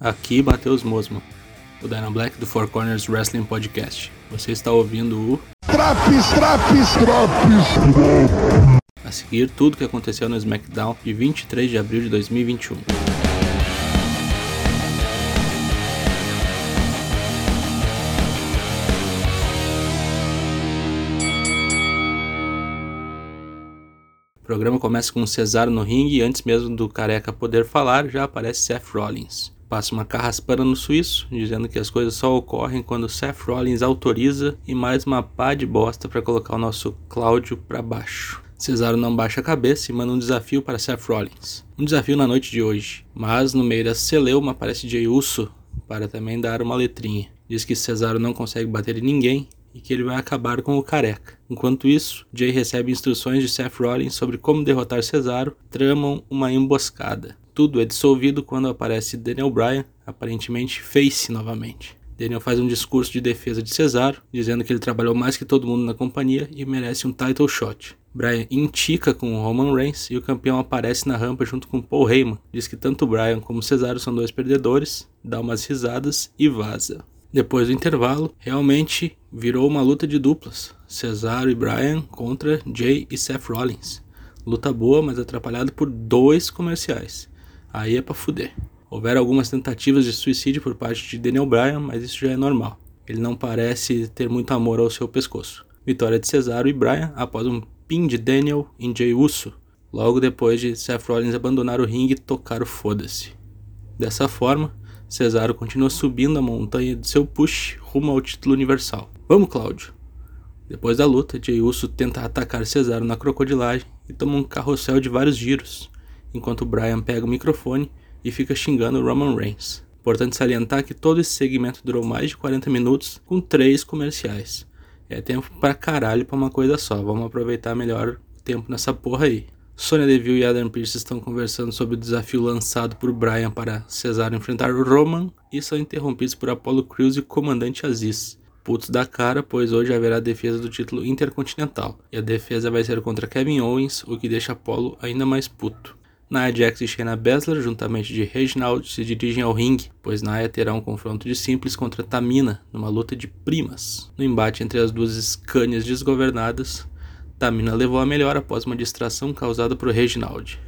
Aqui Matheus Mosman, o Dana Black do Four Corners Wrestling Podcast. Você está ouvindo o Traps, traps, traps. a seguir tudo o que aconteceu no SmackDown de 23 de abril de 2021. O programa começa com Cesaro no ringue e antes mesmo do careca poder falar, já aparece Seth Rollins. Passa uma carraspana no suíço, dizendo que as coisas só ocorrem quando Seth Rollins autoriza e mais uma pá de bosta para colocar o nosso Cláudio para baixo. Cesaro não baixa a cabeça e manda um desafio para Seth Rollins. Um desafio na noite de hoje, mas no meio da celeuma aparece Jey Uso para também dar uma letrinha. Diz que Cesaro não consegue bater em ninguém e que ele vai acabar com o careca. Enquanto isso, Jay recebe instruções de Seth Rollins sobre como derrotar Cesaro, tramam uma emboscada. Tudo é dissolvido quando aparece Daniel Bryan, aparentemente face novamente. Daniel faz um discurso de defesa de Cesaro, dizendo que ele trabalhou mais que todo mundo na companhia e merece um title shot. Bryan intica com o Roman Reigns e o campeão aparece na rampa junto com Paul Heyman. Diz que tanto Bryan como Cesaro são dois perdedores, dá umas risadas e vaza. Depois do intervalo, realmente virou uma luta de duplas. Cesaro e Bryan contra Jay e Seth Rollins. Luta boa, mas atrapalhada por dois comerciais. Aí é pra fuder. Houveram algumas tentativas de suicídio por parte de Daniel Bryan, mas isso já é normal. Ele não parece ter muito amor ao seu pescoço. Vitória de Cesaro e Bryan após um pin de Daniel em Jey Uso, logo depois de Seth Rollins abandonar o ringue e tocar o foda-se. Dessa forma, Cesaro continua subindo a montanha de seu push rumo ao título universal. Vamos, Cláudio! Depois da luta, Jey Uso tenta atacar Cesaro na crocodilagem e toma um carrossel de vários giros, enquanto Bryan pega o microfone e fica xingando Roman Reigns. Importante salientar que todo esse segmento durou mais de 40 minutos, com três comerciais. É tempo pra caralho pra uma coisa só, vamos aproveitar melhor o tempo nessa porra aí. Sonya Deville e Adam Pearce estão conversando sobre o desafio lançado por Bryan para Cesaro enfrentar Roman e são interrompidos por Apollo Crews e comandante Aziz. Putos da cara, pois hoje haverá defesa do título intercontinental, e a defesa vai ser contra Kevin Owens, o que deixa Apollo ainda mais puto. Nia Jax e Shayna Baszler, juntamente de Reginald, se dirigem ao ringue, pois Nia terá um confronto de simples contra Tamina, numa luta de primas. No embate entre as duas Scanias desgovernadas, Tamina levou a melhor após uma distração causada por Reginald.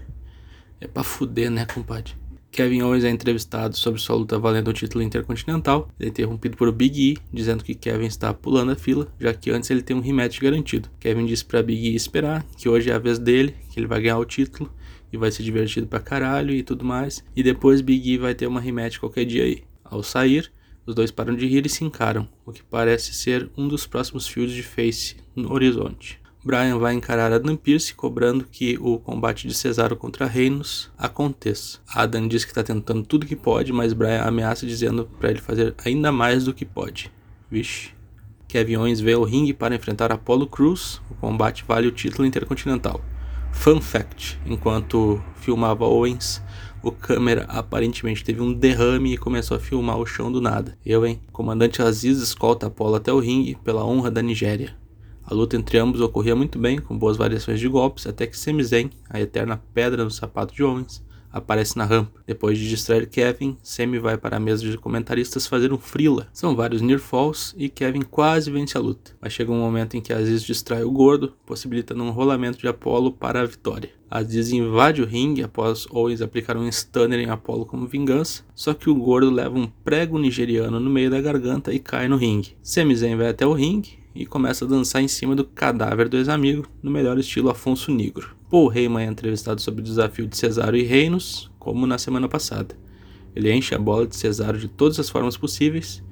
É pra fuder, né, compadre? Kevin Owens é entrevistado sobre sua luta valendo o título intercontinental. Ele é interrompido por Big E, dizendo que Kevin está pulando a fila, já que antes ele tem um rematch garantido. Kevin disse para Big E esperar, que hoje é a vez dele, que ele vai ganhar o título e vai ser divertido pra caralho e tudo mais. E depois Big E vai ter uma rematch qualquer dia aí. Ao sair, os dois param de rir e se encaram, o que parece ser um dos próximos fios de face no horizonte. Brian vai encarar Adam Pearce, cobrando que o combate de Cesaro contra Reinos aconteça. Adam diz que está tentando tudo que pode, mas Brian ameaça dizendo para ele fazer ainda mais do que pode. Vixe. Kevin Owens veio ao ringue para enfrentar Apollo Crews. O combate vale o título intercontinental. Fun fact: enquanto filmava Owens, o câmera aparentemente teve um derrame e começou a filmar o chão do nada. Eu, hein? Comandante Aziz escolta Apollo até o ringue pela honra da Nigéria. A luta entre ambos ocorria muito bem, com boas variações de golpes, até que Sami Zayn, a eterna pedra no sapato de Owens, aparece na rampa. Depois de distrair Kevin, Sami vai para a mesa de comentaristas fazer um frila. São vários near falls e Kevin quase vence a luta, mas chega um momento em que Aziz distrai o gordo, possibilitando um rolamento de Apollo para a vitória. Aziz invade o ringue após Owens aplicar um stunner em Apollo como vingança, só que o gordo leva um prego nigeriano no meio da garganta e cai no ringue. Sami Zayn vai até o ringue, e começa a dançar em cima do cadáver do ex-amigo, no melhor estilo Afonso Negro. Paul Heyman é entrevistado sobre o desafio de Cesaro e Reinos, como na semana passada. Ele enche a bola de Cesaro de todas as formas possíveis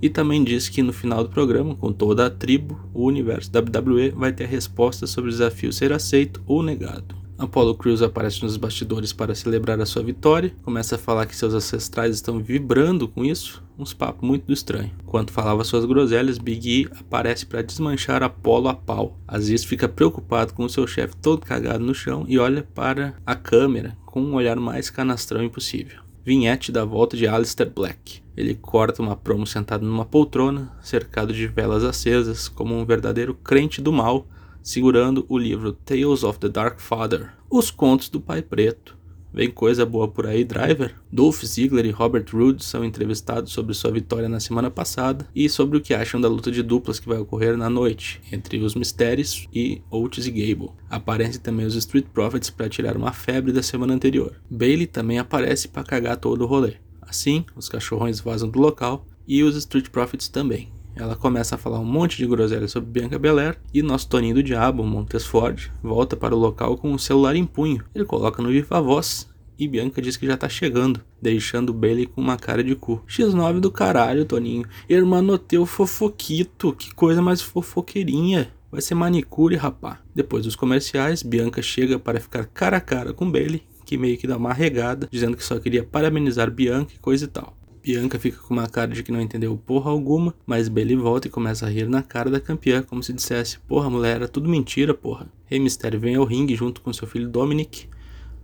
e também diz que no final do programa, com toda a tribo, o universo WWE vai ter a resposta sobre o desafio ser aceito ou negado. Apollo Crews aparece nos bastidores para celebrar a sua vitória, começa a falar que seus ancestrais estão vibrando com isso, uns papos muito estranhos. Enquanto falava suas groselhas, Big E aparece para desmanchar Apollo a pau. Aziz fica preocupado com seu chefe todo cagado no chão e olha para a câmera com um olhar mais canastrão impossível. Vinhete da volta de Alistair Black. Ele corta uma promo sentado numa poltrona, cercado de velas acesas, como um verdadeiro crente do mal, segurando o livro Tales of the Dark Father, Os Contos do Pai Preto, Vem coisa boa por aí, Driver. Dolph Ziggler e Robert Roode são entrevistados sobre sua vitória na semana passada e sobre o que acham da luta de duplas que vai ocorrer na noite entre os Mistérios e Otis e Gable. Aparecem também os Street Profits para tirar uma febre da semana anterior. Bailey também aparece para cagar todo o rolê. Assim, os cachorrões vazam do local e os Street Profits também. Ela começa a falar um monte de groselha sobre Bianca Belair e nosso Toninho do Diabo, Montes Ford, volta para o local com o celular em punho. Ele coloca no viva voz e Bianca diz que já tá chegando, deixando Bailey com uma cara de cu. X9 do caralho, Toninho. Hermanoteu fofoquito, que coisa mais fofoqueirinha. Vai ser manicure, rapá. Depois dos comerciais, Bianca chega para ficar cara a cara com Bailey, que meio que dá uma regada, dizendo que só queria parabenizar Bianca e coisa e tal. Bianca fica com uma cara de que não entendeu porra alguma, mas Bailey volta e começa a rir na cara da campeã, como se dissesse: Porra, mulher, era tudo mentira, porra. Rei Mysterio vem ao ringue junto com seu filho Dominic.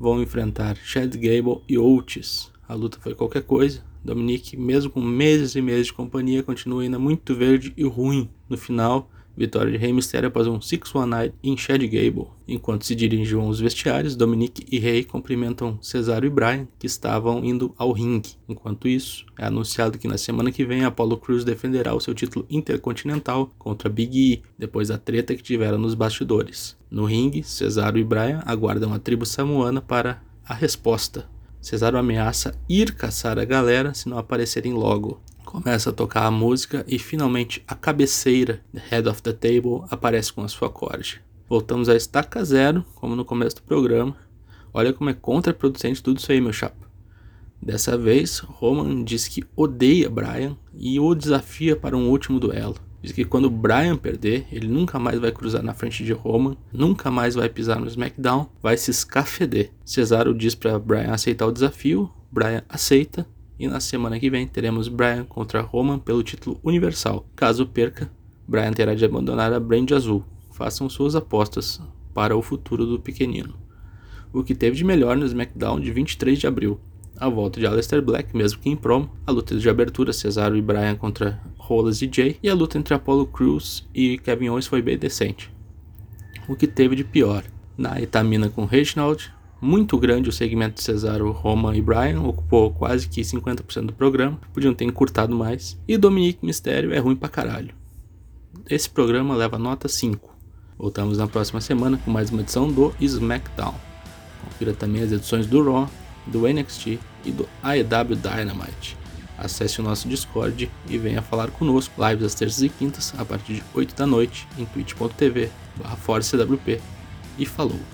Vão enfrentar Chad Gable e Otis. A luta foi qualquer coisa. Dominic, mesmo com meses e meses de companhia, continua ainda muito verde e ruim. No final, Vitória de Rey Mysterio após um 619 em Chad Gable. Enquanto se dirigiam aos vestiários, Dominic e Rey cumprimentam Cesaro e Bryan, que estavam indo ao ringue. Enquanto isso, é anunciado que na semana que vem Apollo Crews defenderá o seu título intercontinental contra Big E, depois da treta que tiveram nos bastidores. No ringue, Cesaro e Bryan aguardam a tribo samoana para a resposta. Cesaro ameaça ir caçar a galera se não aparecerem logo. Começa a tocar a música e finalmente a cabeceira, The Head of the Table, aparece com a sua acorde. Voltamos a estaca zero, como no começo do programa. Olha como é contraproducente tudo isso aí, meu chapa. Dessa vez, Roman diz que odeia Brian e o desafia para um último duelo. Diz que quando Brian perder, ele nunca mais vai cruzar na frente de Roman, nunca mais vai pisar no SmackDown, vai se escafeder. Cesaro diz para Brian aceitar o desafio, Brian aceita e na semana que vem teremos Brian contra Roman pelo título universal. Caso perca, Brian terá de abandonar a Brand Azul. Façam suas apostas para o futuro do pequenino. O que teve de melhor no SmackDown de 23 de abril. A volta de Aleister Black, mesmo que em promo, a luta de abertura Cesaro e Brian contra Rollins e Jay, e a luta entre Apollo Crews e Kevin Owens foi bem decente. O que teve de pior? Na etamina com Reginald, muito grande o segmento de Cesaro, Roman e Bryan, ocupou quase que 50% do programa, podiam ter encurtado mais. E Dominique Mysterio é ruim pra caralho. Esse programa leva nota 5. Voltamos na próxima semana com mais uma edição do SmackDown. Confira também as edições do Raw, do NXT e do AEW Dynamite. Acesse o nosso Discord e venha falar conosco, lives às terças e quintas, a partir de 8 da noite, em twitch.tv, barra E falou!